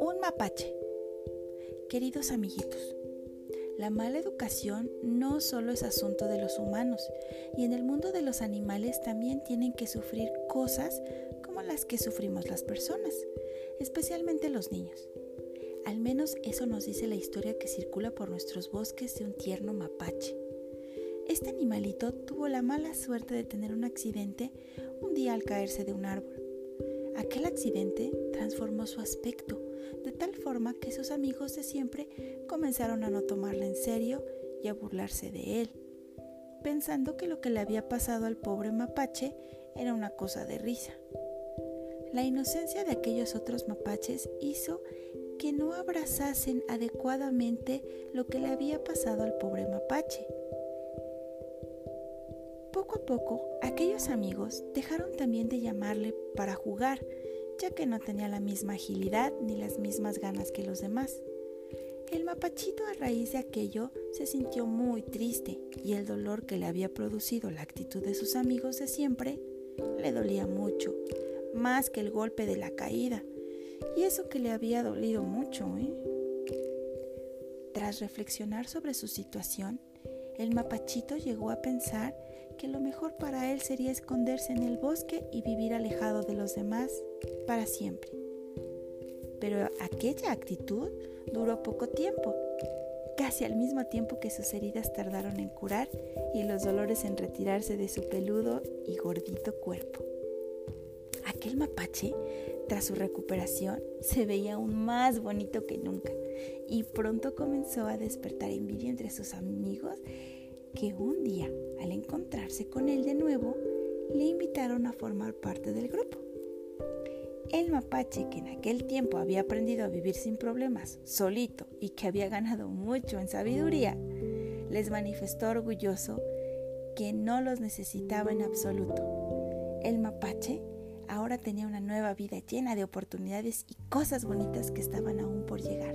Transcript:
Un mapache. Queridos amiguitos, la mala educación no solo es asunto de los humanos, y en el mundo de los animales también tienen que sufrir cosas como las que sufrimos las personas, especialmente los niños. Al menos eso nos dice la historia que circula por nuestros bosques de un tierno mapache. Este animalito tuvo la mala suerte de tener un accidente un día al caerse de un árbol. Aquel accidente transformó su aspecto de tal forma que sus amigos de siempre comenzaron a no tomarle en serio y a burlarse de él, pensando que lo que le había pasado al pobre mapache era una cosa de risa. La inocencia de aquellos otros mapaches hizo que no abrazasen adecuadamente lo que le había pasado al pobre mapache. Poco a poco, aquellos amigos dejaron también de llamarle para jugar, ya que no tenía la misma agilidad ni las mismas ganas que los demás. El mapachito a raíz de aquello se sintió muy triste y el dolor que le había producido la actitud de sus amigos de siempre le dolía mucho, más que el golpe de la caída, y eso que le había dolido mucho, ¿eh? Tras reflexionar sobre su situación, el mapachito llegó a pensar que lo mejor para él sería esconderse en el bosque y vivir alejado de los demás para siempre. Pero aquella actitud duró poco tiempo, casi al mismo tiempo que sus heridas tardaron en curar y los dolores en retirarse de su peludo y gordito cuerpo. Aquel mapache tras su recuperación, se veía aún más bonito que nunca y pronto comenzó a despertar envidia entre sus amigos que un día, al encontrarse con él de nuevo, le invitaron a formar parte del grupo. El mapache, que en aquel tiempo había aprendido a vivir sin problemas, solito y que había ganado mucho en sabiduría, les manifestó orgulloso que no los necesitaba en absoluto. El mapache ahora tenía una nueva vida llena de oportunidades y cosas bonitas que estaban aún por llegar.